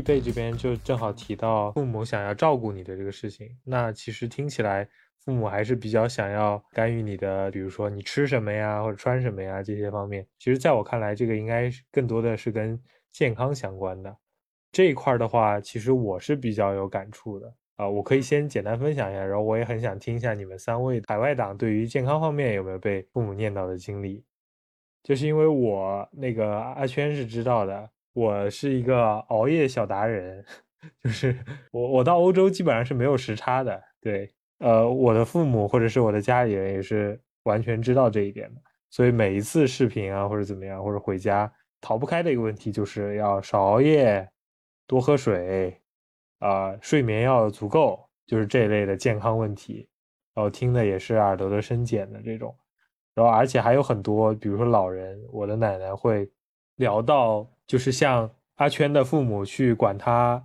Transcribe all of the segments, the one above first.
一辈这边就正好提到父母想要照顾你的这个事情，那其实听起来父母还是比较想要干预你的，比如说你吃什么呀，或者穿什么呀这些方面。其实在我看来，这个应该更多的是跟健康相关的这一块的话，其实我是比较有感触的啊。我可以先简单分享一下，然后我也很想听一下你们三位海外党对于健康方面有没有被父母念叨的经历。就是因为我那个阿圈是知道的，我是一个熬夜小达人，就是我我到欧洲基本上是没有时差的，对，呃，我的父母或者是我的家里人也是完全知道这一点的，所以每一次视频啊或者怎么样或者回家，逃不开的一个问题就是要少熬夜，多喝水，啊，睡眠要足够，就是这一类的健康问题，然后听的也是耳朵都生茧的这种。然后，而且还有很多，比如说老人，我的奶奶会聊到，就是像阿圈的父母去管他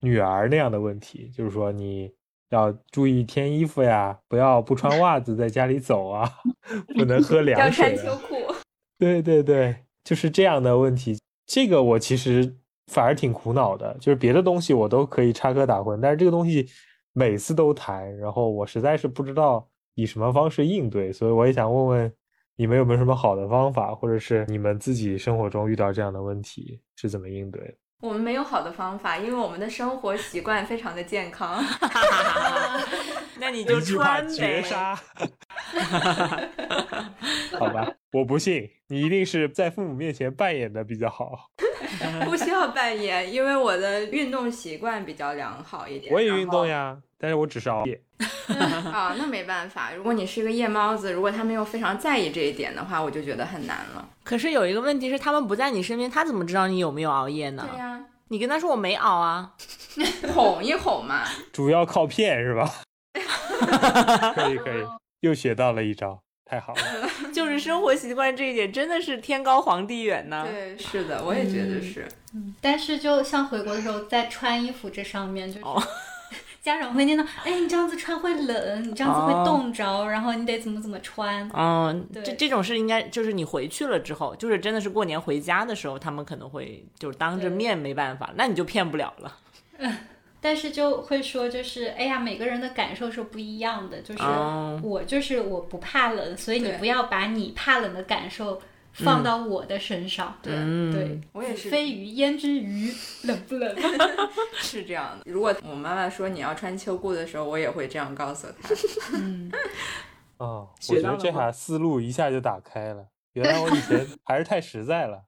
女儿那样的问题，就是说你要注意添衣服呀，不要不穿袜子在家里走啊，不能喝 凉水。要穿秋裤。对对对，就是这样的问题。这个我其实反而挺苦恼的，就是别的东西我都可以插科打诨，但是这个东西每次都谈，然后我实在是不知道。以什么方式应对？所以我也想问问你们有没有什么好的方法，或者是你们自己生活中遇到这样的问题是怎么应对的？我们没有好的方法，因为我们的生活习惯非常的健康。那你就穿绝杀。好吧，我不信，你一定是在父母面前扮演的比较好。不需要扮演，因为我的运动习惯比较良好一点。我也运动呀。但是我只是熬夜 啊，那没办法。如果你是一个夜猫子，如果他们又非常在意这一点的话，我就觉得很难了。可是有一个问题是，他们不在你身边，他怎么知道你有没有熬夜呢？对呀，你跟他说我没熬啊，哄一哄嘛。主要靠骗是吧？可以可以，又学到了一招，太好了。就是生活习惯这一点，真的是天高皇帝远呢。对，是的，我也觉得是。嗯，但是就像回国的时候，在穿衣服这上面就是。家长会念叨，哎，你这样子穿会冷，你这样子会冻着，然后你得怎么怎么穿。嗯，这这种事应该就是你回去了之后，就是真的是过年回家的时候，他们可能会就是当着面没办法，那你就骗不了了。嗯，但是就会说，就是哎呀，每个人的感受是不一样的，就是我就是我不怕冷，所以你不要把你怕冷的感受。放到我的身上，对对，我也是。飞鱼焉知鱼冷不冷？是这样的。如果我妈妈说你要穿秋裤的时候，我也会这样告诉她。嗯，哦，我觉得这下思路一下就打开了。原来我以前还是太实在了。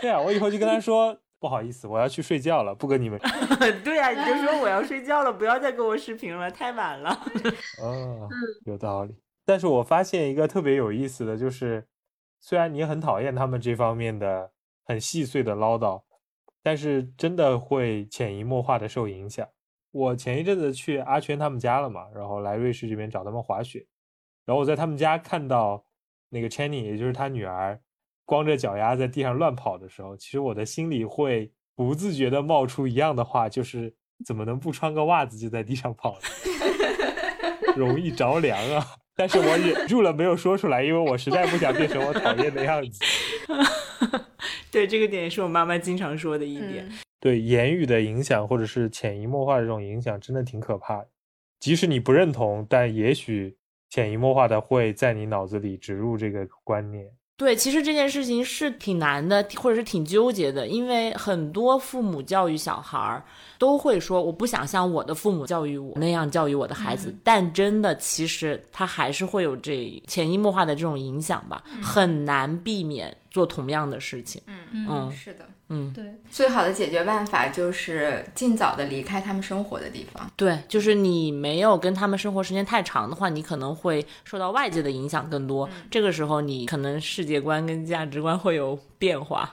对啊，我以后就跟他说，不好意思，我要去睡觉了，不跟你们。对啊，你就说我要睡觉了，不要再跟我视频了，太晚了。哦，有道理。但是我发现一个特别有意思的就是，虽然你很讨厌他们这方面的很细碎的唠叨，但是真的会潜移默化的受影响。我前一阵子去阿圈他们家了嘛，然后来瑞士这边找他们滑雪，然后我在他们家看到那个 Chenny，也就是他女儿，光着脚丫在地上乱跑的时候，其实我的心里会不自觉的冒出一样的话，就是怎么能不穿个袜子就在地上跑呢？容易着凉啊！但是我忍住了，没有说出来，因为我实在不想变成我讨厌的样子。对，这个点也是我妈妈经常说的一点。对言语的影响，或者是潜移默化的这种影响，真的挺可怕的。即使你不认同，但也许潜移默化的会在你脑子里植入这个观念。对，其实这件事情是挺难的，或者是挺纠结的，因为很多父母教育小孩儿都会说，我不想像我的父母教育我那样教育我的孩子，但真的，其实他还是会有这潜移默化的这种影响吧，很难避免做同样的事情。嗯嗯，是的。嗯，对，最好的解决办法就是尽早的离开他们生活的地方。对，就是你没有跟他们生活时间太长的话，你可能会受到外界的影响更多。这个时候，你可能世界观跟价值观会有变化。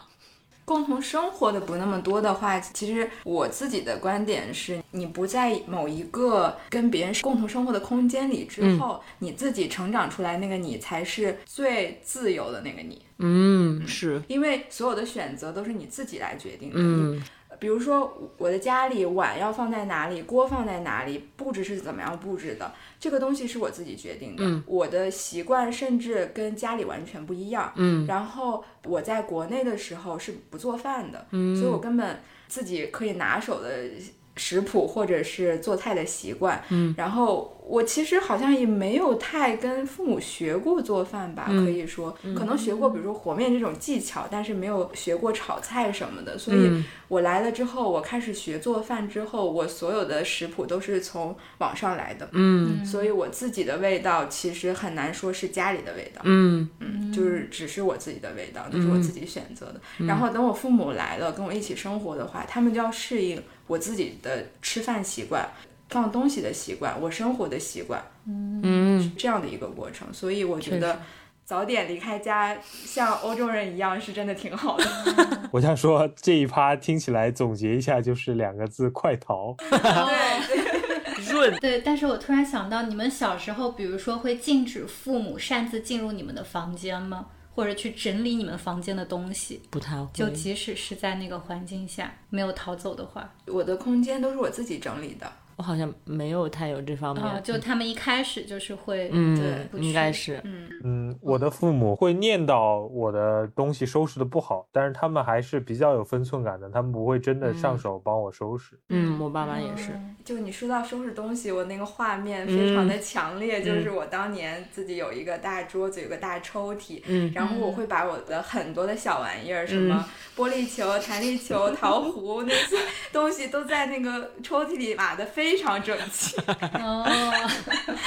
共同生活的不那么多的话，其实我自己的观点是，你不在某一个跟别人共同生活的空间里之后，你自己成长出来那个你才是最自由的那个你。嗯，是因为所有的选择都是你自己来决定的。嗯，比如说我的家里碗要放在哪里，锅放在哪里，布置是怎么样布置的，这个东西是我自己决定的。嗯我的习惯甚至跟家里完全不一样。嗯然后我在国内的时候是不做饭的，嗯所以我根本自己可以拿手的食谱或者是做菜的习惯。嗯，然后我其实好像也没有太跟父母学过做饭吧，嗯可以说可能学过，比如说和面这种技巧，但是没有学过炒菜什么的。所以嗯我来了之后，我开始学做饭之后，我所有的食谱都是从网上来的。嗯所以我自己的味道其实很难说是家里的味道。嗯嗯，就是只是我自己的味道，那是我自己选择的。然后等我父母来了，跟我一起生活的话，他们就要适应我自己的吃饭习惯、放东西的习惯、我生活的习惯，嗯，这样的一个过程。所以我觉得早点离开家，像欧洲人一样，是真的挺好的。我想说这一趴听起来总结一下就是两个字：快逃。对，润对，但是我突然想到，你们小时候，比如说会禁止父母擅自进入你们的房间吗？或者去整理你们房间的东西？不太会，就即使是在那个环境下没有逃走的话，我的空间都是我自己整理的。我好像没有太有这方面。啊，就他们一开始就是会，嗯对，应该是，嗯，嗯，我的父母会念叨我的东西收拾的不好，但是他们还是比较有分寸感的，他们不会真的上手帮我收拾。嗯，我爸妈也是。嗯就你说到收拾东西，我那个画面非常的强烈，嗯就是我当年自己有一个大桌子，有个大抽屉，嗯然后我会把我的很多的小玩意儿，什么玻璃球、弹力球、桃核 那些东西都在那个抽屉里码的非常整齐。哦，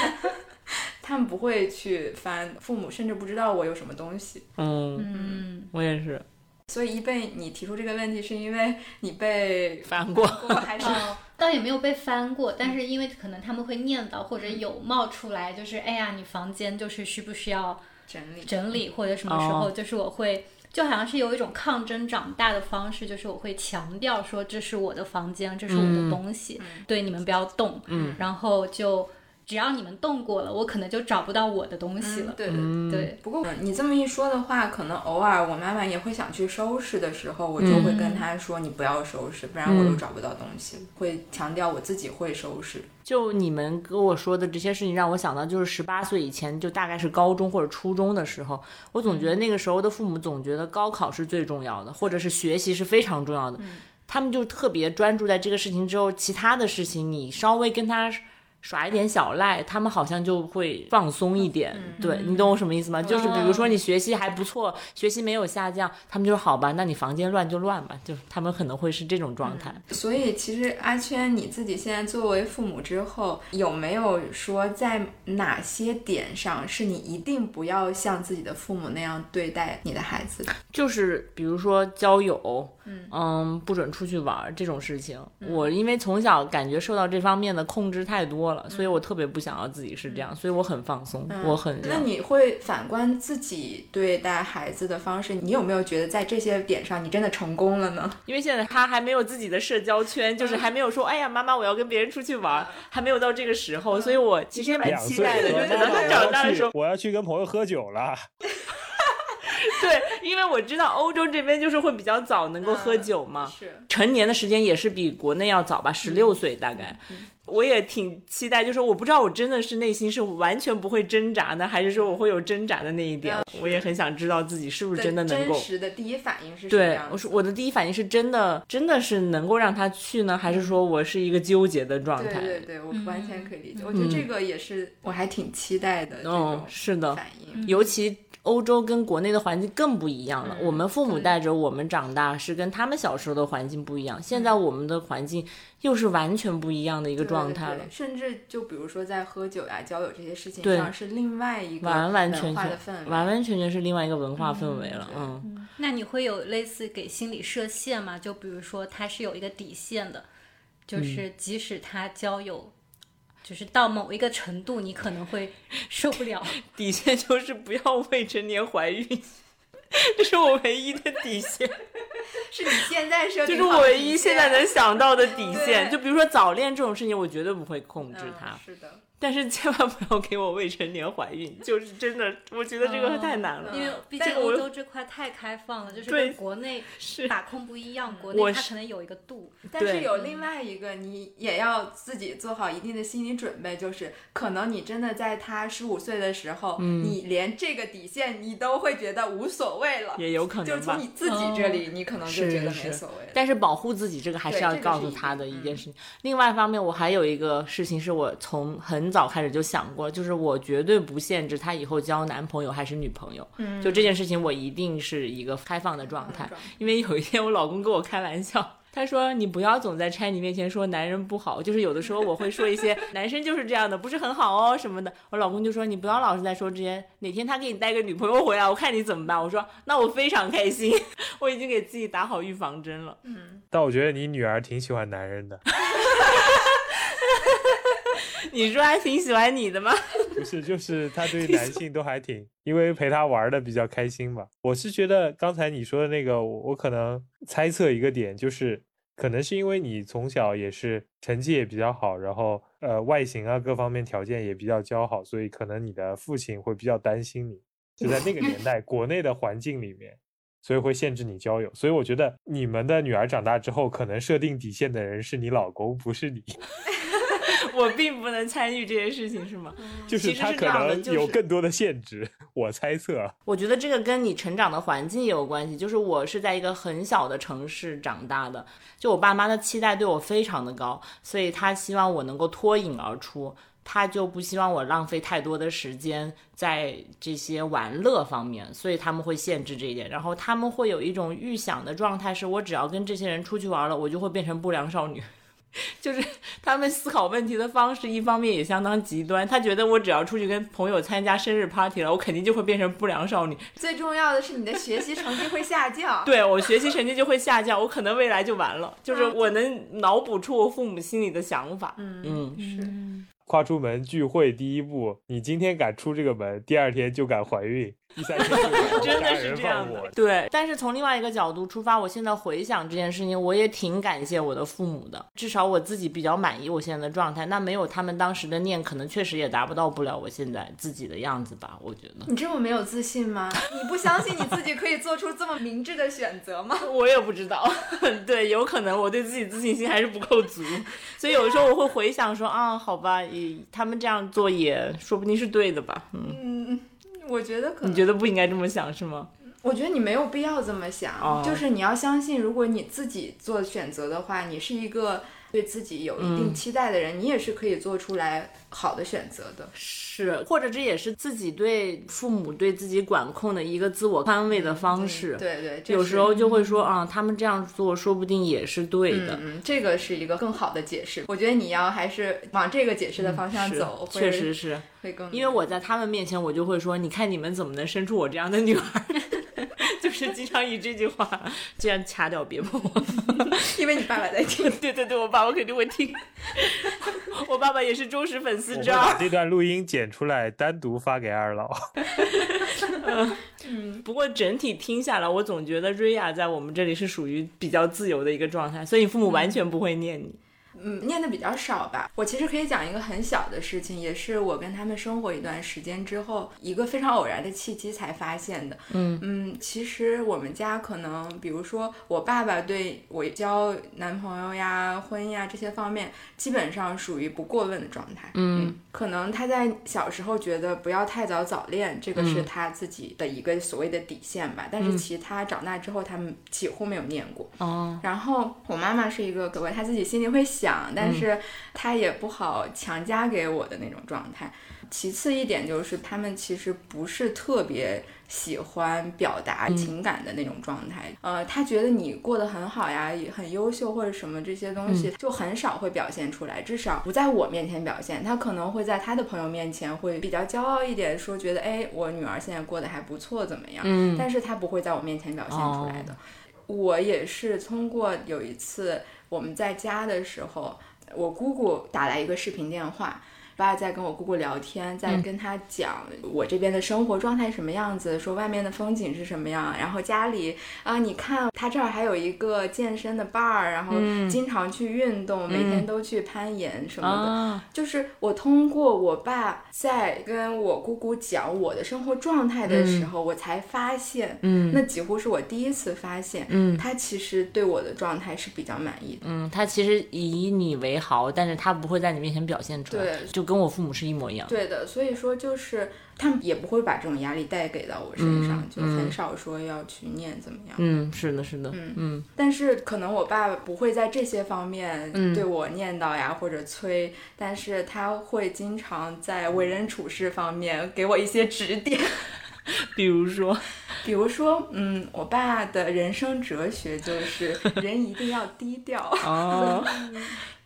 他们不会去翻，父母甚至不知道我有什么东西。嗯，嗯，我也是所以一被你提出这个问题，是因为你被 翻过。过还是？哦，倒也没有被翻过，但是因为可能他们会念叨或者有冒出来，就是哎呀，你房间就是需不需要整理整理，或者什么时候，就是我会。就好像是有一种抗争长大的方式，就是我会强调说这是我的房间，这是我的东西，对你们不要动。嗯，然后就只要你们动过了，我可能就找不到我的东西了。对对对。嗯，对，不过你这么一说的话，可能偶尔我妈妈也会想去收拾的时候，我就会跟她说：“你不要收拾，不然我都找不到东西。会强调我自己会收拾。就你们跟我说的这些事情，让我想到就是十八岁以前，就大概是高中或者初中的时候，我总觉得那个时候的父母总觉得高考是最重要的，或者是学习是非常重要的，他们就特别专注在这个事情之后，其他的事情你稍微跟他。耍一点小赖，他们好像就会放松一点。对你懂我什么意思吗？就是比如说你学习还不错，学习没有下降，他们就说好吧，那你房间乱就乱吧，就他们可能会是这种状态。所以，其实阿圈你自己现在作为父母之后，有没有说在哪些点上是你一定不要像自己的父母那样对待你的孩子的？就是比如说交友，嗯不准出去玩儿这种事情，我因为从小感觉受到这方面的控制太多了，所以我特别不想要自己是这样，所以我很放松，我很那你会反观自己对待孩子的方式，你有没有觉得在这些点上你真的成功了呢？因为现在他还没有自己的社交圈，就是还没有说，哎呀，妈妈，我要跟别人出去玩，还没有到这个时候，所以我其实也蛮期待的，就等他长大的时候，我要去跟朋友喝酒了。对，因为我知道欧洲这边就是会比较早能够喝酒嘛，是，成年的时间也是比国内要早吧，十六岁大概。我也挺期待，就是我不知道我真的是内心是完全不会挣扎呢，还是说我会有挣扎的那一点。我也很想知道自己是不是真的能够真。实的第一反应是什么对？我说我的第一反应是真的，真的是能够让他去呢，还是说我是一个纠结的状态？对对对，我完全可以理解。我觉得这个也是我还挺期待的这嗯种，是的，反应。尤其欧洲跟国内的环境更不一样了。嗯我们父母带着我们长大，是跟他们小时候的环境不一样。现在我们的环境又是完全不一样的一个状态了对。甚至就比如说在喝酒呀、交友这些事情上，是另外一个完完全文化的全氛围。完完全全是另外一个文化氛围了，对嗯，那你会有类似给心理设限吗？就比如说他是有一个底线的，就是即使他交友。就是到某一个程度，你可能会受不了。底线就是不要未成年怀孕，这是我唯一的底线，是你现在设就是我唯一现在能想到的底线。就比如说早恋这种事情，我绝对不会控制嗯它。是的，但是千万不要给我未成年怀孕，就是真的，我觉得这个太难了。因为毕竟欧洲这块太开放了，就是跟国内 把控不一样，国内它可能有一个度。但是有另外一个，你也要自己做好一定的心理准备，就是可能你真的在他十五岁的时候，你连这个底线你都会觉得无所谓了，也有可能。就是从你自己这里，你可能就觉得没所谓。但是保护自己这个还是要告诉他的一件事情。另外一方面，我还有一个事情是我从很早开始就想。过就是我绝对不限制她以后交男朋友还是女朋友，嗯就这件事情我一定是一个开放的状态。因为有一天我老公跟我开玩笑，他说你不要总在拆你面前说男人不好，就是有的时候我会说一些男生就是这样的，不是很好哦什么的。我老公就说你不要老是在说这些，哪天他给你带个女朋友回来，我看你怎么办。我说那我非常开心，我已经给自己打好预防针了。嗯，但我觉得你女儿挺喜欢男人的。你说还挺喜欢你的吗？不是，就是他对 男性都还挺，因为陪他玩的比较开心嘛。我是觉得刚才你说的那个，我可能猜测一个点，就是可能是因为你从小也是成绩也比较好，然后呃外形啊各方面条件也比较姣好，所以可能你的父亲会比较担心你。就在那个年代，国内的环境里面，所以会限制你交友。所以我觉得你们的女儿长大之后，可能设定底线的人是你老公，不是你。我并不能参与这些事情，是吗？就是他可能有更多的限制，我猜测。我觉得这个跟你成长的环境也有关系。就是我是在一个很小的城市长大的，就我爸妈的期待对我非常的高，所以他希望我能够脱颖而出，他就不希望我浪费太多的时间在这些玩乐方面，所以他们会限制这一点。然后他们会有一种预想的状态，是我只要跟这些人出去玩了，我就会变成不良少女。就是他们思考问题的方式，一方面也相当极端。他觉得我只要出去跟朋友参加生日 party 了，我肯定就会变成不良少女。最重要的是，你的学习成绩会下降。对我学习成绩就会下降，我可能未来就完了。就是我能脑补出我父母心里的想法。嗯嗯，是。跨出门聚会第一步，你今天敢出这个门，第二天就敢怀孕。第三天真的是这样的，对。但是从另外一个角度出发，我现在回想这件事情，我也挺感谢我的父母的。至少我自己比较满意我现在的状态。那没有他们当时的念，可能确实也达不到不了我现在自己的样子吧。我觉得你这么没有自信吗？你不相信你自己可以做出这么明智的选择吗？我也不知道。对，有可能我对自己自信心还是不够足。所以有时候我会回想说啊，好吧，也他们这样做也说不定是对的吧。嗯。我觉得可能你觉得不应该这么想是吗？我觉得你没有必要这么想，就是你要相信，如果你自己做选择的话，你是一个对自己有一定期待的人，你也是可以做出来好的选择的。是，或者这也是自己对父母对自己管控的一个自我安慰的方式。对对，有时候就会说啊，他们这样做说不定也是对的。嗯，这个是一个更好的解释。我觉得你要还是往这个解释的方向走，确实是会更。因为我在他们面前，我就会说，你看你们怎么能生出我这样的女儿？就是经常以这句话这样掐掉别碰我，因为你爸爸在听。对对对，我爸爸肯定会听。我爸爸也是忠实粉丝，知道把这段录音剪出来，单独发给二老。嗯，不过整体听下来，我总觉得瑞亚在我们这里是属于比较自由的一个状态，所以父母完全不会念你。嗯，念的比较少吧。我其实可以讲一个很小的事情，也是我跟他们生活一段时间之后，一个非常偶然的契机才发现的。嗯嗯，其实我们家可能，比如说我爸爸对我交男朋友呀、婚姻呀这些方面，基本上属于不过问的状态。嗯，可能他在小时候觉得不要太早早恋，这个是他自己的一个所谓的底线吧。但是其他长大之后，他们几乎没有念过。哦，然后我妈妈是一个，格外他自己心里会想。但是他也不好强加给我的那种状态。其次一点就是，他们其实不是特别喜欢表达情感的那种状态。呃，他觉得你过得很好呀，也很优秀或者什么这些东西，就很少会表现出来，至少不在我面前表现。他可能会在他的朋友面前会比较骄傲一点，说觉得哎，我女儿现在过得还不错，怎么样？嗯，但是他不会在我面前表现出来的。我也是通过有一次我们在家的时候，我姑姑打来一个视频电话，爸在跟我姑姑聊天，在跟他讲我这边的生活状态什么样子，说外面的风景是什么样，然后家里啊，你看他这儿还有一个健身的 bar，然后经常去运动，每天都去攀岩什么的。就是我通过我爸在跟我姑姑讲我的生活状态的时候，我才发现，嗯，那几乎是我第一次发现，嗯，他其实对我的状态是比较满意的。嗯，他其实以你为豪，但是他不会在你面前表现出来。对，就跟我父母是一模一样。对的，所以说就是他们也不会把这种压力带给到我身上，就很少说要去念怎么样。嗯，是的，是的，嗯嗯。但是可能我爸不会在这些方面对我念叨呀或者催，但是他会经常在为人处事方面给我一些指点。比如说，比如说，嗯，我爸的人生哲学就是人一定要低调。哦。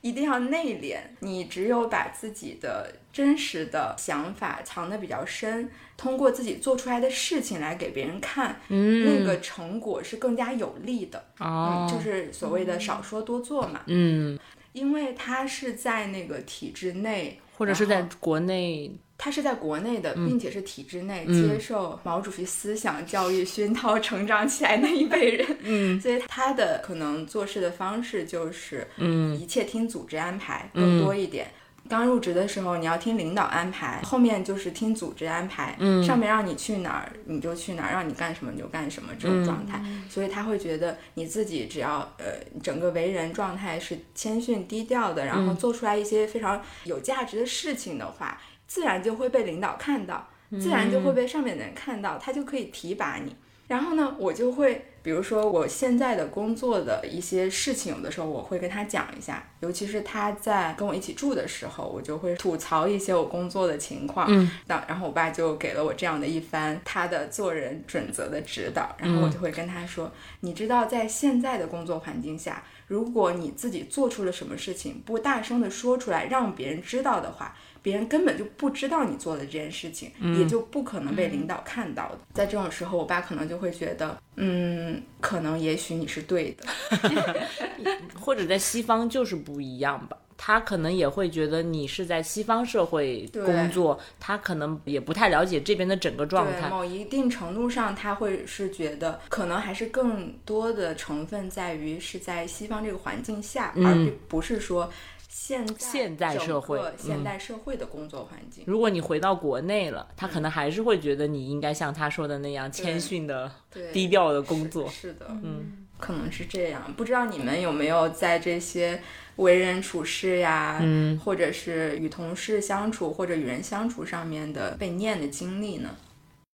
一定要内敛，你只有把自己的真实的想法藏得比较深，通过自己做出来的事情来给别人看，嗯，那个成果是更加有利的。哦，就是所谓的少说多做嘛。嗯，因为他是在那个体制内，或者是在国内。他是在国内的，并且是体制内接受毛主席思想教育熏陶成长起来那一辈人，嗯，所以他的可能做事的方式就是，嗯，一切听组织安排更多一点。刚入职的时候，你要听领导安排，后面就是听组织安排，嗯，上面让你去哪儿你就去哪儿，让你干什么你就干什么这种状态。所以他会觉得你自己只要呃整个为人状态是谦逊低调的，然后做出来一些非常有价值的事情的话。自然就会被领导看到，自然就会被上面的人看到，他就可以提拔你。然后呢，我就会，比如说我现在的工作的一些事情，有的时候我会跟他讲一下，尤其是他在跟我一起住的时候，我就会吐槽一些我工作的情况。嗯，那然后我爸就给了我这样的一番他的做人准则的指导，然后我就会跟他说，你知道，在现在的工作环境下，如果你自己做出了什么事情，不大声的说出来，让别人知道的话。别人根本就不知道你做的这件事情，也就不可能被领导看到的。在这种时候，我爸可能就会觉得，嗯，可能也许你是对的，或者在西方就是不一样吧。他可能也会觉得你是在西方社会工作，他可能也不太了解这边的整个状态。某一定程度上，他会是觉得，可能还是更多的成分在于是在西方这个环境下，而不是说。现现代社会，现代社会的工作环境。如果你回到国内了，他可能还是会觉得你应该像他说的那样谦逊的、低调的工作。是的，嗯，可能是这样。不知道你们有没有在这些为人处事呀，嗯，或者是与同事相处或者与人相处上面的被念的经历呢？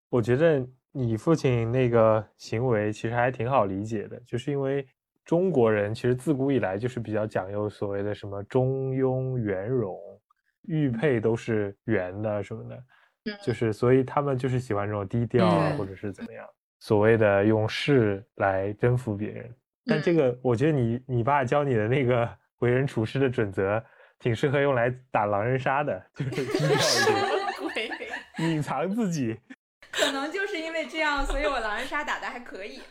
我觉得你父亲那个行为其实还挺好理解的，就是因为。中国人其实自古以来就是比较讲究所谓的什么中庸圆融，玉佩都是圆的什么的，就是所以他们就是喜欢这种低调啊，或者是怎么样，所谓的用势来征服别人。但这个我觉得你你爸教你的那个为人处事的准则，挺适合用来打狼人杀的，就是低调一点，隐藏自己。可能就是因为这样，所以我狼人杀打的还可以。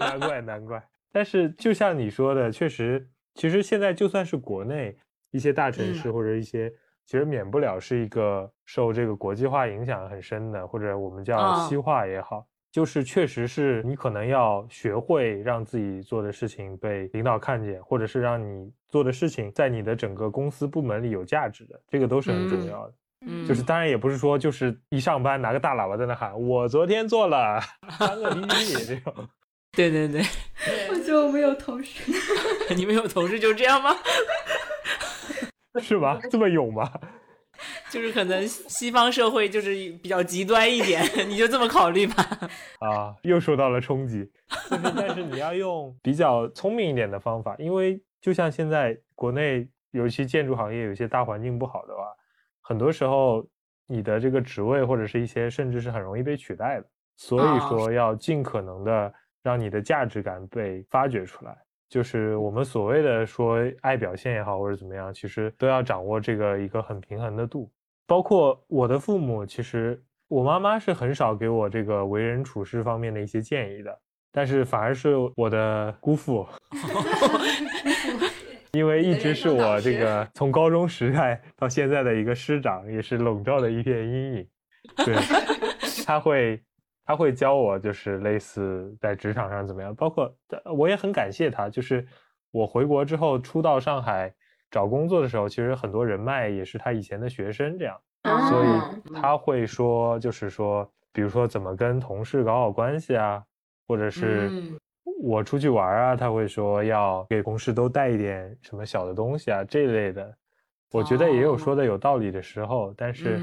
难 怪难怪。但是，就像你说的，确实，其实现在就算是国内一些大城市或者一些，其实免不了是一个受这个国际化影响很深的，或者我们叫西化也好，就是确实是你可能要学会让自己做的事情被领导看见，或者是让你做的事情在你的整个公司部门里有价值的，这个都是很重要的。嗯，就是当然也不是说就是一上班拿个大喇叭在那喊，我昨天做了 三个 PPT 这种。对对对，我 就没有同事，你们有同事就这样吗？是吗？这么勇吗？就是可能西方社会就是比较极端一点，你就这么考虑吧。啊，又受到了冲击。但是你要用比较聪明一点的方法，因为就像现在国内，尤其建筑行业有些大环境不好的话，很多时候你的这个职位或者是一些甚至是很容易被取代的，所以说要尽可能的。让你的价值感被发掘出来，就是我们所谓的说爱表现也好，或者怎么样，其实都要掌握这个一个很平衡的度。包括我的父母，其实我妈妈是很少给我这个为人处事方面的一些建议的，但是反而是我的姑父，因为一直是我这个从高中时代到现在的一个师长，也是笼罩的一片阴影。对，他会他会教我，就是类似在职场上怎么样，包括我也很感谢他，就是我回国之后初到上海找工作的时候，其实很多人脉也是他以前的学生这样，所以他会说，就是说，比如说怎么跟同事搞好关系啊，或者是。我出去玩啊，他会说要给同事都带一点什么小的东西啊，这类的。我觉得也有说的有道理的时候，但是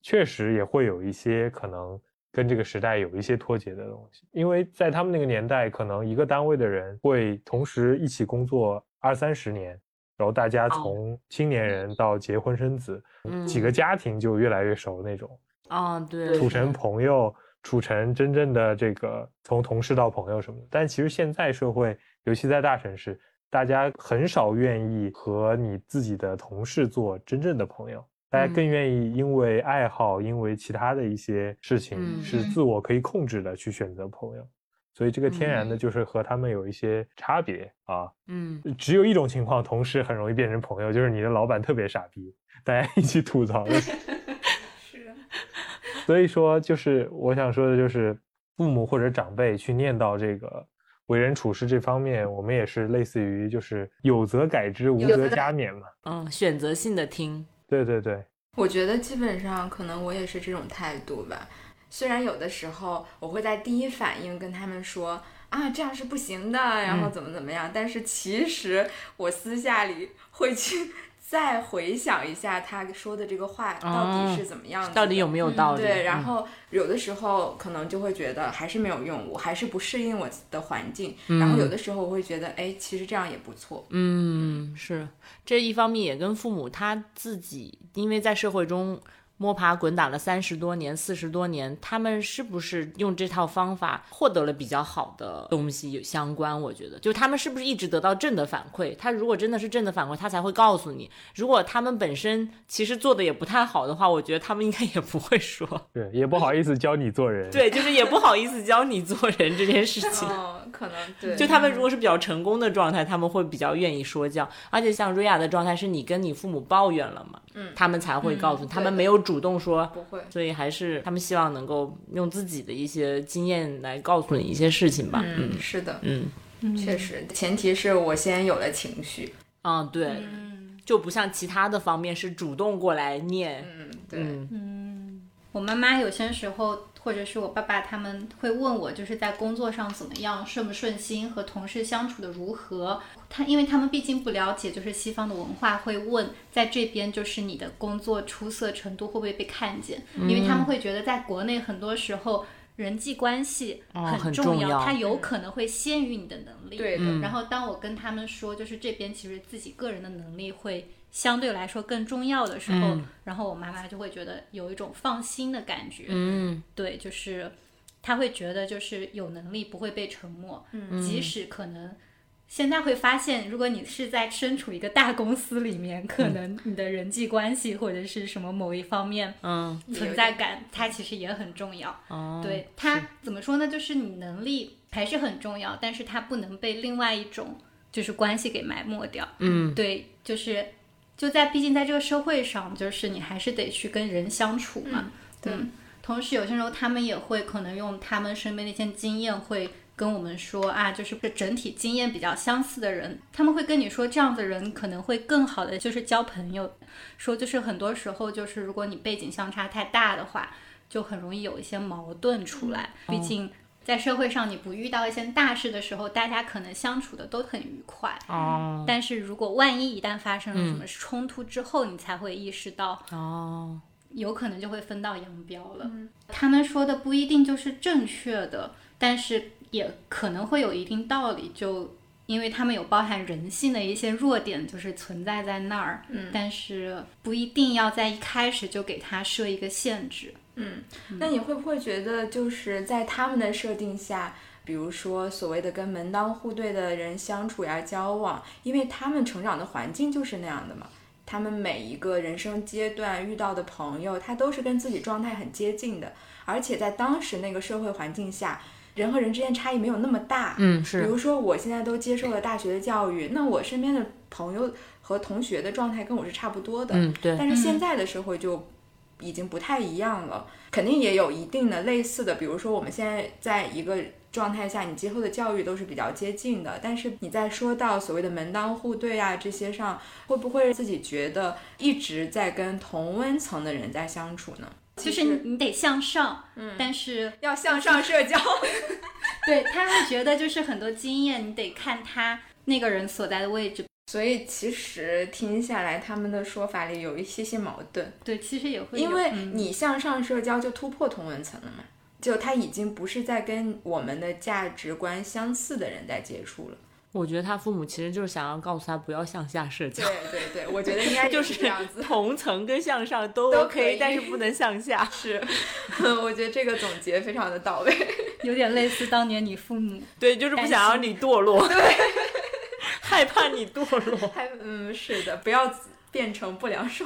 确实也会有一些可能跟这个时代有一些脱节的东西。因为在他们那个年代，可能一个单位的人会同时一起工作二三十年，然后大家从青年人到结婚生子，几个家庭就越来越熟那种。啊，对，处成朋友。处成真正的这个从同事到朋友什么的，但其实现在社会，尤其在大城市，大家很少愿意和你自己的同事做真正的朋友，大家更愿意因为爱好，因为其他的一些事情是自我可以控制的去选择朋友，所以这个天然的就是和他们有一些差别啊。嗯，只有一种情况，同事很容易变成朋友，就是你的老板特别傻逼，大家一起吐槽。所以说，就是我想说的，就是父母或者长辈去念叨这个为人处事这方面，我们也是类似于就是有则改之，无则加勉嘛。嗯，选择性的听。对对对，我觉得基本上可能我也是这种态度吧。虽然有的时候我会在第一反应跟他们说啊这样是不行的，然后怎么怎么样，但是其实我私下里会去。再回想一下他说的这个话到底是怎么样，到底有没有道理？对，然后有的时候可能就会觉得还是没有用，我还是不适应我的环境。然后有的时候我会觉得，哎，其实这样也不错。嗯，是，这一方面也跟父母他自己，因为在社会中。摸爬滚打了三十多年、四十多年，他们是不是用这套方法获得了比较好的东西有相关？我觉得，就他们是不是一直得到正的反馈？他如果真的是正的反馈，他才会告诉你。如果他们本身其实做的也不太好的话，我觉得他们应该也不会说。对，也不好意思教你做人。对，就是也不好意思教你做人这件事情。哦，可能对。就他们如果是比较成功的状态，他们会比较愿意说教。而且像瑞亚的状态，是你跟你父母抱怨了嘛？嗯，他们才会告诉你，他们没有主动说，不会，所以还是他们希望能够用自己的一些经验来告诉你一些事情吧。嗯，是的，嗯，确实，前提是我先有了情绪。嗯，对，就不像其他的方面是主动过来念。嗯，对，嗯，我妈妈有些时候。或者是我爸爸他们会问我，就是在工作上怎么样，顺不顺心，和同事相处的如何。他因为他们毕竟不了解，就是西方的文化，会问在这边就是你的工作出色程度会不会被看见？因为他们会觉得在国内很多时候人际关系很重要，它有可能会先于你的能力。对的。然后当我跟他们说，就是这边其实自己个人的能力会。相对来说更重要的时候，然后我妈妈就会觉得有一种放心的感觉。嗯，对，就是她会觉得就是有能力不会被沉默。嗯，即使可能现在会发现，如果你是在身处一个大公司里面，可能你的人际关系或者是什么某一方面，嗯，存在感，它其实也很重要。哦，对，它怎么说呢？就是你能力还是很重要，但是它不能被另外一种就是关系给埋没掉。嗯，对，就是。就在，毕竟在这个社会上，就是你还是得去跟人相处嘛。对。同时，有些时候他们也会可能用他们身边的一些经验，会跟我们说啊，就是整体经验比较相似的人，他们会跟你说，这样的人可能会更好的就是交朋友。说就是很多时候，就是如果你背景相差太大的话，就很容易有一些矛盾出来。毕竟。在社会上，你不遇到一些大事的时候，大家可能相处的都很愉快。哦。但是如果万一一旦发生了什么冲突之后，你才会意识到，哦，有可能就会分道扬镳了。他们说的不一定就是正确的，但是也可能会有一定道理，就因为他们有包含人性的一些弱点，就是存在在那儿。嗯。但是不一定要在一开始就给他设一个限制。嗯，那你会不会觉得，就是在他们的设定下，比如说所谓的跟门当户对的人相处呀、交往，因为他们成长的环境就是那样的嘛，他们每一个人生阶段遇到的朋友，他都是跟自己状态很接近的，而且在当时那个社会环境下，人和人之间差异没有那么大。嗯，是。比如说我现在都接受了大学的教育，那我身边的。朋友和同学的状态跟我是差不多的。嗯，对。但是现在的社会就已经不太一样了，肯定也有一定的类似的，比如说我们现在在一个。状态下，你今后的教育都是比较接近的，但是你在说到所谓的门当户对啊这些上，会不会自己觉得一直在跟同温层的人在相处呢？就是你得向上，嗯，但是要向上社交。对他会觉得就是很多经验，你得看他那个人所在的位置。所以其实听下来，他们的说法里有一些些矛盾。对，其实也会，因为你向上社交就突破同文层了嘛。就他已经不是在跟我们的价值观相似的人在接触了。我觉得他父母其实就是想要告诉他不要向下社交。对对对，我觉得应该 就是这样子。同层跟向上都都可以，但是不能向下。是，我觉得这个总结非常的到位，有点类似当年你父母。对，就是不想让你堕落。对，害怕你堕落。害嗯，是的，不要。变成不良少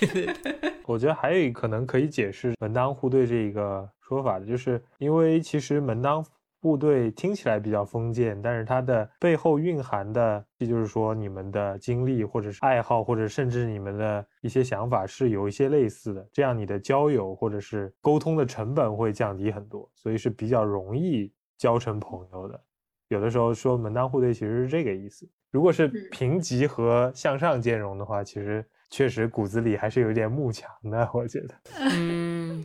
对对对，我觉得还有一可能可以解释门当户对这一个说法的，就是因为其实门当户对听起来比较封建，但是它的背后蕴含的，也就是说你们的经历或者是爱好，或者甚至你们的一些想法是有一些类似的，这样你的交友或者是沟通的成本会降低很多，所以是比较容易交成朋友的。有的时候说门当户对其实是这个意思。如果是平级和向上兼容的话，其实确实骨子里还是有点慕强的，我觉得。嗯，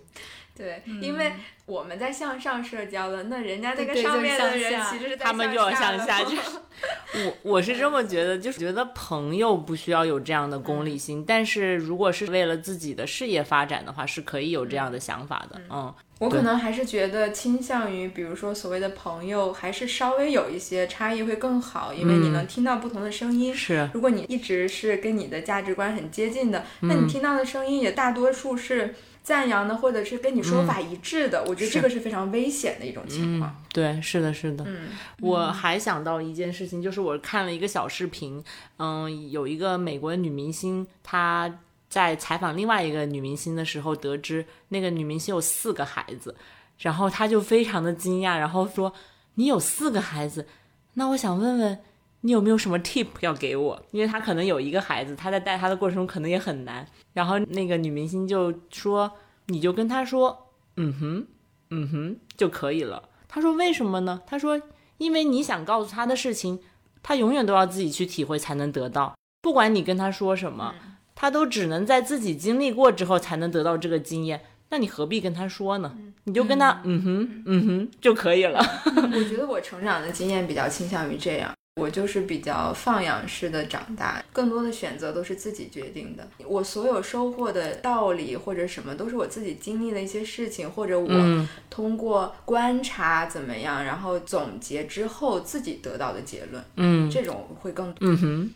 对，因为我们在向上社交了，那人家那个上面的人其实是他们就要向下。就 我我是这么觉得，就是觉得朋友不需要有这样的功利心，但是如果是为了自己的事业发展的话，是可以有这样的想法的。嗯。我可能还是觉得倾向于，比如说所谓的朋友，还是稍微有一些差异会更好，因为你能听到不同的声音。是，如果你一直是跟你的价值观很接近的，那你听到的声音也大多数是赞扬的，或者是跟你说法一致的。我觉得这个是非常危险的一种情况。对，是的，是的。嗯，我还想到一件事情，就是我看了一个小视频，嗯，有一个美国女明星，她。在采访另外一个女明星的时候，得知那个女明星有四个孩子，然后她就非常的惊讶，然后说：“你有四个孩子，那我想问问你有没有什么 tip 要给我？因为他可能有一个孩子，他在带他的过程中可能也很难。”然后那个女明星就说：“你就跟他说，嗯哼，嗯哼就可以了。”他说：“为什么呢？”他说：“因为你想告诉他的事情，他永远都要自己去体会才能得到，不管你跟他说什么。”他都只能在自己经历过之后才能得到这个经验，那你何必跟他说呢？你就跟他嗯哼嗯哼就可以了。我觉得我成长的经验比较倾向于这样，我就是比较放养式的长大，更多的选择都是自己决定的。我所有收获的道理或者什么，都是我自己经历的一些事情，或者我通过观察怎么样，然后总结之后自己得到的结论。嗯，这种会更嗯哼。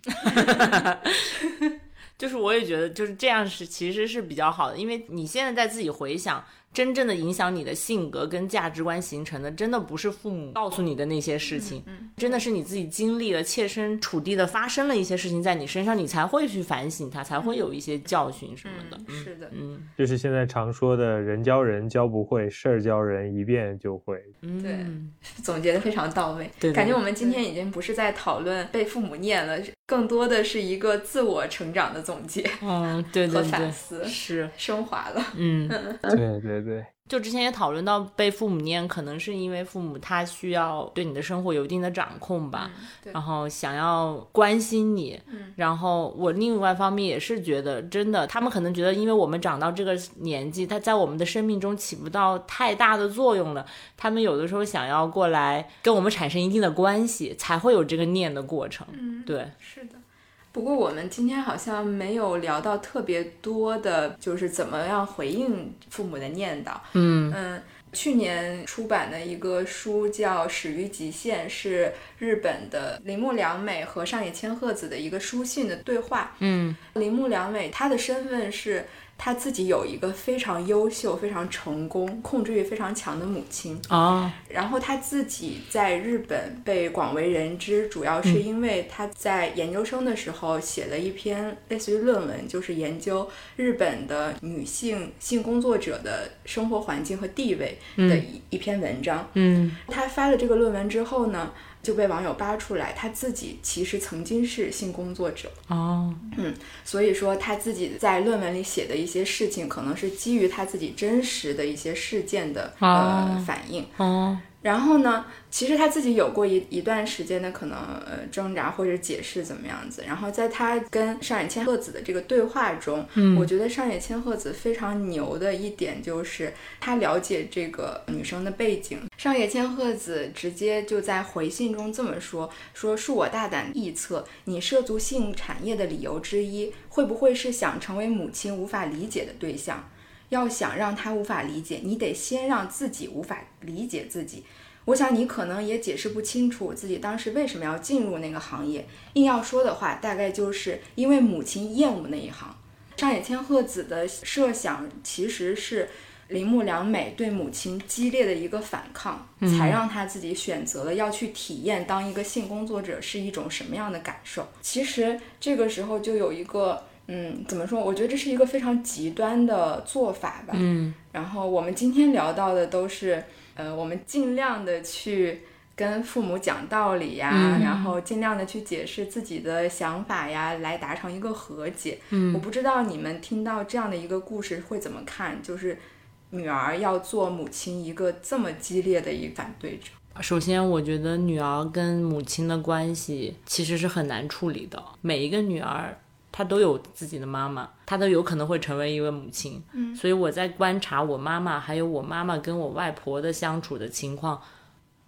就是我也觉得就是这样是其实是比较好的，因为你现在在自己回想。真正的影响你的性格跟价值观形成的，真的不是父母告诉你的那些事情，真的是你自己经历了切身处地的发生了一些事情在你身上，你才会去反省它，才会有一些教训什么的。是的，嗯，就是现在常说的人教人教不会，事儿教人一遍就会。对，总结的非常到位。对，感觉我们今天已经不是在讨论被父母念了，更多的是一个自我成长的总结。嗯，对对对，和反思是升华了。嗯，对对。对，就之前也讨论到被父母念，可能是因为父母他需要对你的生活有一定的掌控吧，然后想要关心你。然后我另外一方面也是觉得，真的，他们可能觉得，因为我们长到这个年纪，他在我们的生命中起不到太大的作用了，他们有的时候想要过来跟我们产生一定的关系，才会有这个念的过程。嗯，对，是的。不过我们今天好像没有聊到特别多的，就是怎么样回应父母的念叨。嗯嗯，去年出版的一个书叫《始于极限》，是日本的铃木良美和上野千鹤子的一个书信的对话。嗯，铃木良美她的身份是。他自己有一个非常优秀、非常成功、控制欲非常强的母亲啊，然后他自己在日本被广为人知，主要是因为他在研究生的时候写了一篇类似于论文，就是研究日本的女性性工作者的生活环境和地位的一一篇文章。嗯，他发了这个论文之后呢。就被网友扒出来，他自己其实曾经是性工作者。哦，嗯，所以说他自己在论文里写的一些事情，可能是基于他自己真实的一些事件的呃反应。哦。然后呢，其实他自己有过一一段时间的可能呃挣扎或者解释怎么样子。然后在他跟上野千鹤子的这个对话中，嗯，我觉得上野千鹤子非常牛的一点就是他了解这个女生的背景。上野千鹤子直接就在回信中这么说：“说恕我大胆臆测，你涉足性产业的理由之一，会不会是想成为母亲无法理解的对象？”要想让他无法理解，你得先让自己无法理解自己。我想你可能也解释不清楚自己当时为什么要进入那个行业。硬要说的话，大概就是因为母亲厌恶那一行。上野千鹤子的设想其实是铃木良美对母亲激烈的一个反抗，才让她自己选择了要去体验当一个性工作者是一种什么样的感受。其实这个时候就有一个。嗯，怎么说？我觉得这是一个非常极端的做法吧。嗯，然后我们今天聊到的都是，呃，我们尽量的去跟父母讲道理呀，然后尽量的去解释自己的想法呀，来达成一个和解。嗯，我不知道你们听到这样的一个故事会怎么看？就是女儿要做母亲一个这么激烈的一个反对者。首先，我觉得女儿跟母亲的关系其实是很难处理的。每一个女儿。她都有自己的妈妈，她都有可能会成为一位母亲。嗯，所以我在观察我妈妈，还有我妈妈跟我外婆的相处的情况，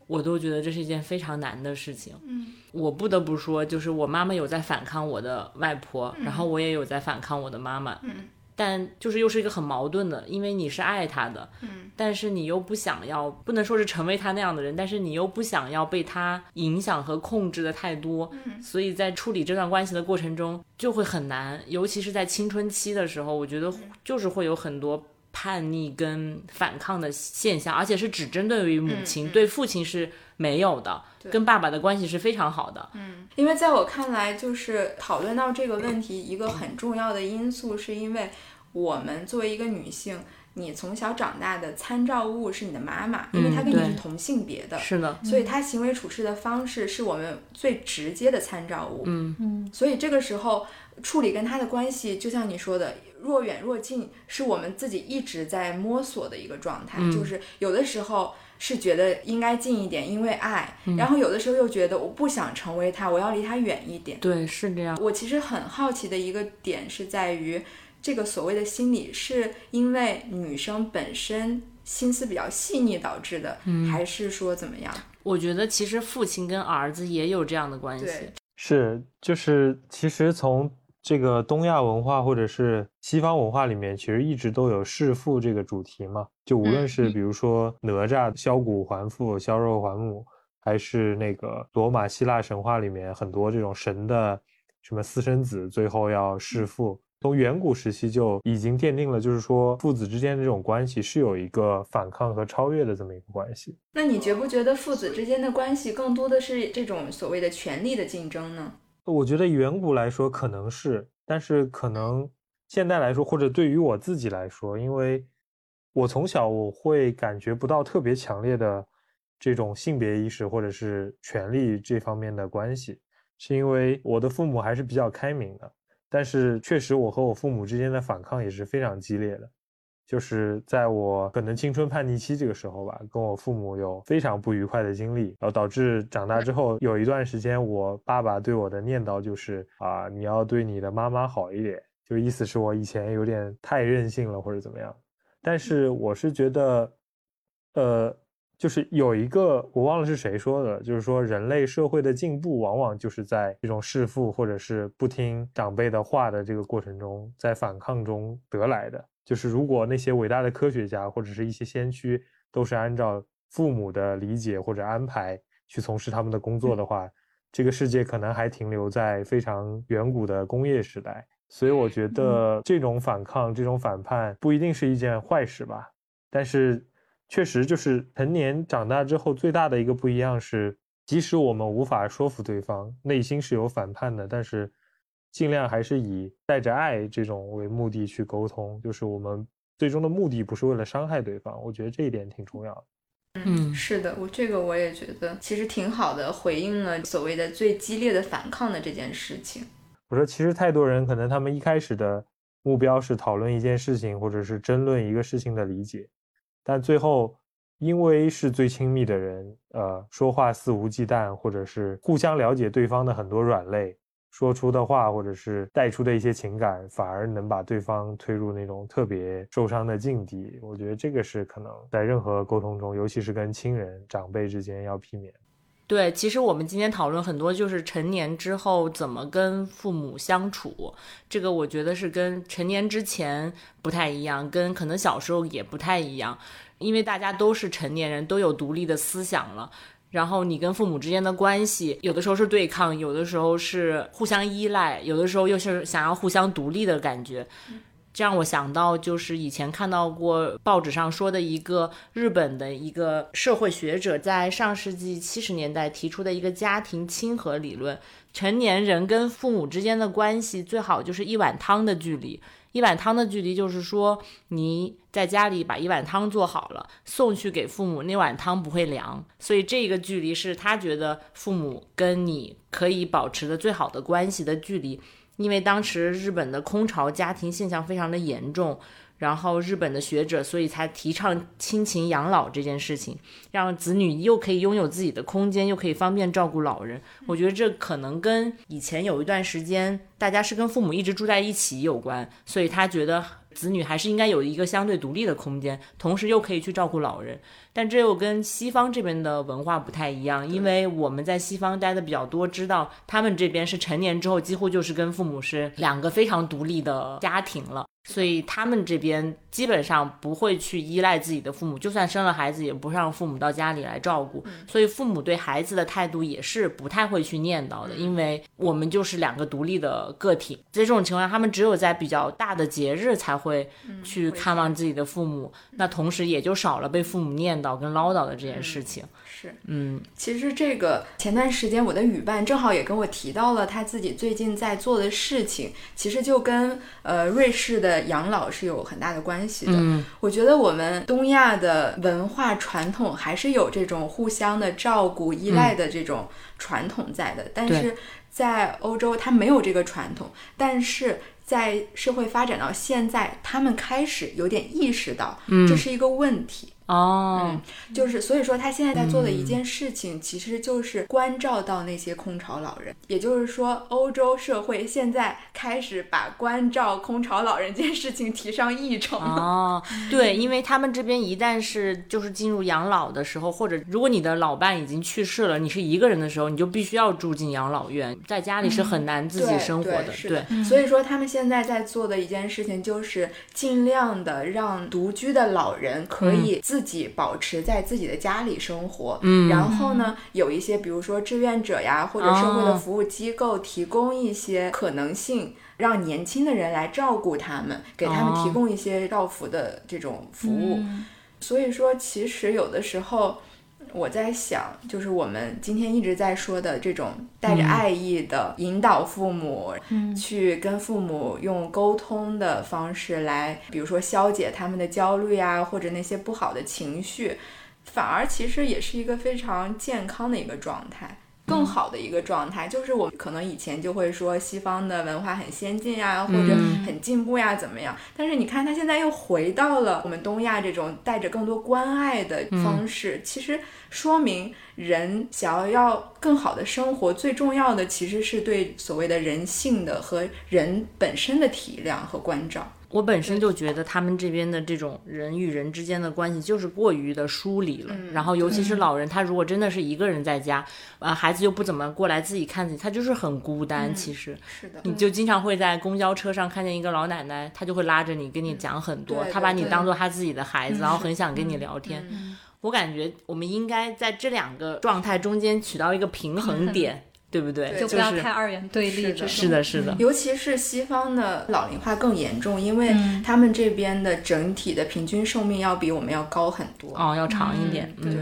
我都觉得这是一件非常难的事情。嗯，我不得不说，就是我妈妈有在反抗我的外婆，然后我也有在反抗我的妈妈。嗯。但就是又是一个很矛盾的，因为你是爱他的，嗯，但是你又不想要，不能说是成为他那样的人，但是你又不想要被他影响和控制的太多，嗯，所以在处理这段关系的过程中就会很难，尤其是在青春期的时候，我觉得就是会有很多叛逆跟反抗的现象，而且是只针对于母亲，对父亲是没有的，跟爸爸的关系是非常好的，嗯，因为在我看来，就是讨论到这个问题，一个很重要的因素是因为。我们作为一个女性，你从小长大的参照物是你的妈妈，因为她跟你是同性别的，是的，所以她行为处事的方式是我们最直接的参照物。嗯。嗯，所以这个时候处理跟她的关系，就像你说的，若远若近，是我们自己一直在摸索的一个状态。就是有的时候是觉得应该近一点，因为爱；然后有的时候又觉得我不想成为他，我要离他远一点。对，是这样。我其实很好奇的一个点是在于。这个所谓的心理，是因为女生本身心思比较细腻导致的，还是说怎么样？我觉得其实父亲跟儿子也有这样的关系。是，就是其实从这个东亚文化或者是西方文化里面，其实一直都有弑父这个主题嘛。就无论是比如说哪吒削骨还父、削肉还母，还是那个罗马希腊神话里面很多这种神的什么私生子，最后要弑父。从远古时期就已经奠定了，就是说父子之间的这种关系是有一个反抗和超越的这么一个关系。那你觉不觉得父子之间的关系更多的是这种所谓的权力的竞争呢？我觉得远古来说可能是，但是可能现代来说，或者对于我自己来说，因为我从小我会感觉不到特别强烈的这种性别意识或者是权力这方面的关系，是因为我的父母还是比较开明的。但是确实，我和我父母之间的反抗也是非常激烈的，就是在我可能青春叛逆期这个时候吧，跟我父母有非常不愉快的经历，然后导致长大之后有一段时间，我爸爸对我的念叨就是啊，你要对你的妈妈好一点，就意思是我以前有点太任性了或者怎么样。但是我是觉得，呃。就是有一个我忘了是谁说的，就是说人类社会的进步往往就是在这种弑父或者是不听长辈的话的这个过程中，在反抗中得来的。就是如果那些伟大的科学家或者是一些先驱都是按照父母的理解或者安排去从事他们的工作的话，这个世界可能还停留在非常远古的工业时代。所以我觉得这种反抗、这种反叛不一定是一件坏事吧，但是。确实，就是成年长大之后最大的一个不一样是，即使我们无法说服对方，内心是有反叛的，但是尽量还是以带着爱这种为目的去沟通。就是我们最终的目的不是为了伤害对方，我觉得这一点挺重要的。嗯，是的，我这个我也觉得其实挺好的，回应了所谓的最激烈的反抗的这件事情。我说，其实太多人可能他们一开始的目标是讨论一件事情，或者是争论一个事情的理解，但最后因为是最亲密的人，呃，说话肆无忌惮，或者是互相了解对方的很多软肋。说出的话，或者是带出的一些情感，反而能把对方推入那种特别受伤的境地。我觉得这个是可能在任何沟通中，尤其是跟亲人、长辈之间要避免。对，其实我们今天讨论很多，就是成年之后怎么跟父母相处。这个我觉得是跟成年之前不太一样，跟可能小时候也不太一样，因为大家都是成年人，都有独立的思想了。然后你跟父母之间的关系，有的时候是对抗，有的时候是互相依赖，有的时候又是想要互相独立的感觉。这让我想到，就是以前看到过报纸上说的一个日本的一个社会学者，在上世纪七十年代提出的一个家庭亲和理论：成年人跟父母之间的关系最好就是一碗汤的距离。一碗汤的距离，就是说你在家里把一碗汤做好了，送去给父母，那碗汤不会凉。所以这个距离是他觉得父母跟你可以保持的最好的关系的距离。因为当时日本的空巢家庭现象非常的严重。然后日本的学者，所以才提倡亲情养老这件事情，让子女又可以拥有自己的空间，又可以方便照顾老人。我觉得这可能跟以前有一段时间大家是跟父母一直住在一起有关，所以他觉得子女还是应该有一个相对独立的空间，同时又可以去照顾老人。但这又跟西方这边的文化不太一样，因为我们在西方待的比较多，知道他们这边是成年之后几乎就是跟父母是两个非常独立的家庭了。所以他们这边基本上不会去依赖自己的父母，就算生了孩子，也不让父母到家里来照顾。所以父母对孩子的态度也是不太会去念叨的，因为我们就是两个独立的个体。在这种情况下，他们只有在比较大的节日才会去看望自己的父母，那同时也就少了被父母念叨跟唠叨的这件事情。是，嗯，其实这个前段时间我的语伴正好也跟我提到了他自己最近在做的事情，其实就跟呃瑞士的养老是有很大的关系的。嗯，我觉得我们东亚的文化传统还是有这种互相的照顾、依赖的这种传统在的，但是在欧洲它没有这个传统，但是在社会发展到现在，他们开始有点意识到这是一个问题。哦，就是所以说，他现在在做的一件事情，其实就是关照到那些空巢老人。也就是说，欧洲社会现在开始把关照空巢老人这件事情提上议程了。哦，对，因为他们这边一旦是就是进入养老的时候，或者如果你的老伴已经去世了，你是一个人的时候，你就必须要住进养老院，在家里是很难自己生活的。对，所以说他们现在在做的一件事情，就是尽量的让独居的老人可以自。自己保持在自己的家里生活，嗯，然后呢，有一些比如说志愿者呀，或者社会的服务机构提供一些可能性，让年轻的人来照顾他们，给他们提供一些照福的这种服务。所以说，其实有的时候。我在想，就是我们今天一直在说的这种带着爱意的引导父母，去跟父母用沟通的方式来，比如说消解他们的焦虑啊，或者那些不好的情绪，反而其实也是一个非常健康的一个状态。更好的一个状态，就是我可能以前就会说西方的文化很先进呀，或者很进步呀，怎么样？但是你看，他现在又回到了我们东亚这种带着更多关爱的方式，其实说明人想要要更好的生活，最重要的其实是对所谓的人性的和人本身的体谅和关照。我本身就觉得他们这边的这种人与人之间的关系就是过于的疏离了，然后尤其是老人，他如果真的是一个人在家，啊，孩子又不怎么过来自己看自己，他就是很孤单。其实，是的，你就经常会在公交车上看见一个老奶奶，她就会拉着你跟你讲很多，她把你当做她自己的孩子，然后很想跟你聊天。我感觉我们应该在这两个状态中间取到一个平衡点。对不对？就不要太二元对立了。是的，是的。尤其是西方的老龄化更严重，因为他们这边的整体的平均寿命要比我们要高很多。哦，要长一点。对，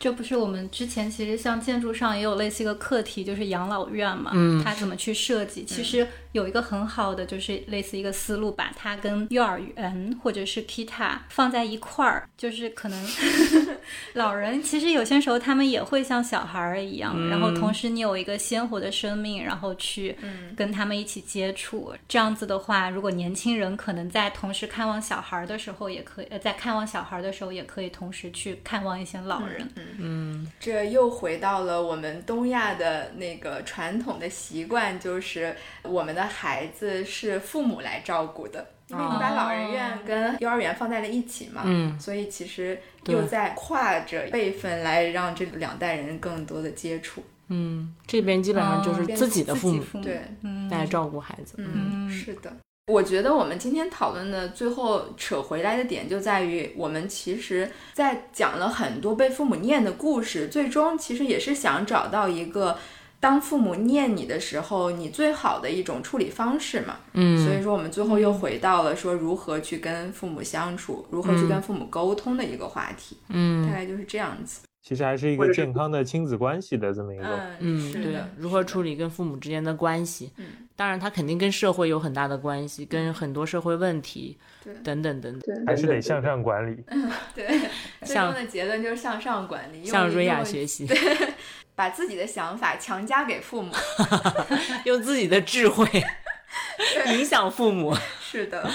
这不是我们之前其实像建筑上也有类似一个课题，就是养老院嘛。嗯。它怎么去设计？其实有一个很好的，就是类似一个思路，把它跟幼儿园或者是 Kita 放在一块儿，就是可能 老人其实有些时候他们也会像小孩儿一样，然后同时你有一个鲜活的生命，然后去跟他们一起接触。这样子的话，如果年轻人可能在同时看望小孩的时候，也可以呃在看望小孩的时候，也可以同时去看望一些老人。嗯，这又回到了我们东亚的那个传统的习惯，就是我们的孩子是父母来照顾的，因为你把老人院跟幼儿园放在了一起嘛，嗯，所以其实又在跨着辈分来让这两代人更多的接触。嗯，这边基本上就是自己的父母对来照顾孩子。嗯，是的。我觉得我们今天讨论的最后扯回来的点就在于，我们其实，在讲了很多被父母念的故事，最终其实也是想找到一个，当父母念你的时候，你最好的一种处理方式嘛。嗯，所以说我们最后又回到了说如何去跟父母相处，如何去跟父母沟通的一个话题。嗯，大概就是这样子。其实还是一个健康的亲子关系的这么一个，嗯，对，如何处理跟父母之间的关系？嗯，当然，他肯定跟社会有很大的关系，跟很多社会问题，对，等等等等，还是得向上管理。嗯，对，最终的结论就是向上管理，向瑞亚学习，对，把自己的想法强加给父母，用自己的智慧影响父母，是的，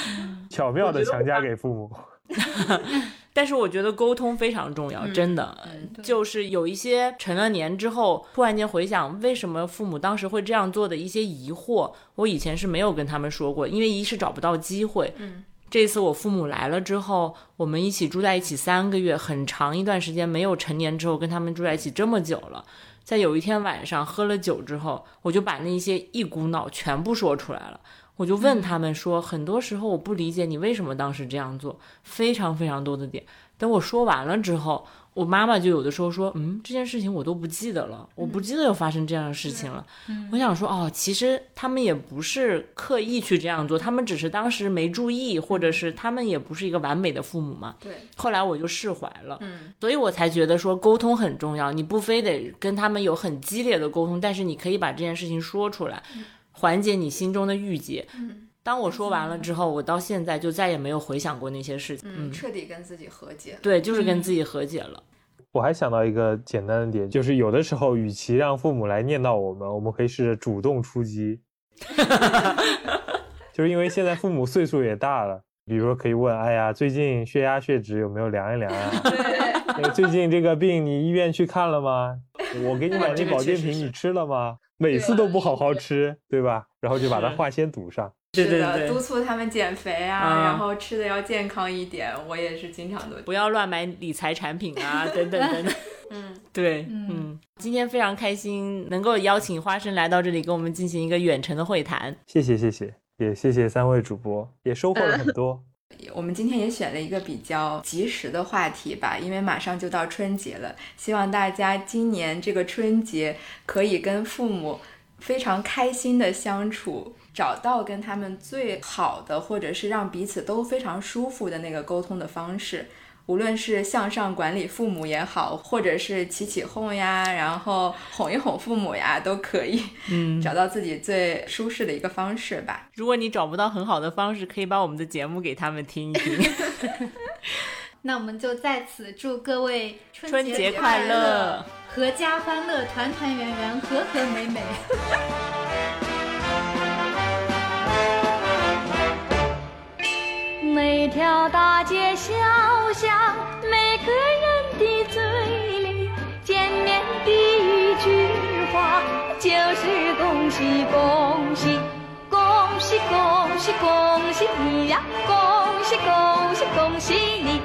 巧妙的强加给父母。但是我觉得沟通非常重要，真的，就是有一些成了年之后，突然间回想为什么父母当时会这样做的一些疑惑，我以前是没有跟他们说过，因为一是找不到机会。嗯，这次我父母来了之后，我们一起住在一起三个月，很长一段时间没有成年之后跟他们住在一起这么久了，在有一天晚上喝了酒之后，我就把那些一股脑全部说出来了。我就问他们说，很多时候我不理解你为什么当时这样做，非常非常多的点。等我说完了之后，我妈妈就有的时候说，嗯，这件事情我都不记得了，我不记得有发生这样的事情了。我想说，哦，其实他们也不是刻意去这样做，他们只是当时没注意，或者是他们也不是一个完美的父母嘛。对。后来我就释怀了，嗯，所以我才觉得说沟通很重要，你不非得跟他们有很激烈的沟通，但是你可以把这件事情说出来。缓解你心中的郁结。嗯，当我说完了之后，我到现在就再也没有回想过那些事情。嗯，彻底跟自己和解。对，就是跟自己和解了。我还想到一个简单的点，就是有的时候，与其让父母来念叨我们，我们可以试着主动出击。就是因为现在父母岁数也大了，比如说可以问：“哎呀，最近血压、血脂有没有量一量啊？” 对。最近这个病你医院去看了吗？我给你买 那保健品你吃了吗？每次都不好好吃，对吧？然后就把它话先堵上。对对对，督促他们减肥啊，然后吃的要健康一点。我也是经常都不要乱买理财产品啊，等等等等。嗯，对，嗯，今天非常开心能够邀请花生来到这里，跟我们进行一个远程的会谈。谢谢谢谢，也谢谢三位主播，也收获了很多。我们今天也选了一个比较及时的话题吧，因为马上就到春节了，希望大家今年这个春节可以跟父母非常开心的相处，找到跟他们最好的，或者是让彼此都非常舒服的那个沟通的方式。无论是向上管理父母也好，或者是起起哄呀，然后哄一哄父母呀，都可以，嗯，找到自己最舒适的一个方式吧。如果你找不到很好的方式，可以把我们的节目给他们听一听。那我们就在此祝各位春节快乐，阖家欢乐，团团圆圆，和和美美。每条大街小巷，每个人的嘴里，见面第一句话就是恭喜恭喜，恭喜恭喜恭喜你呀，恭喜恭喜恭喜你。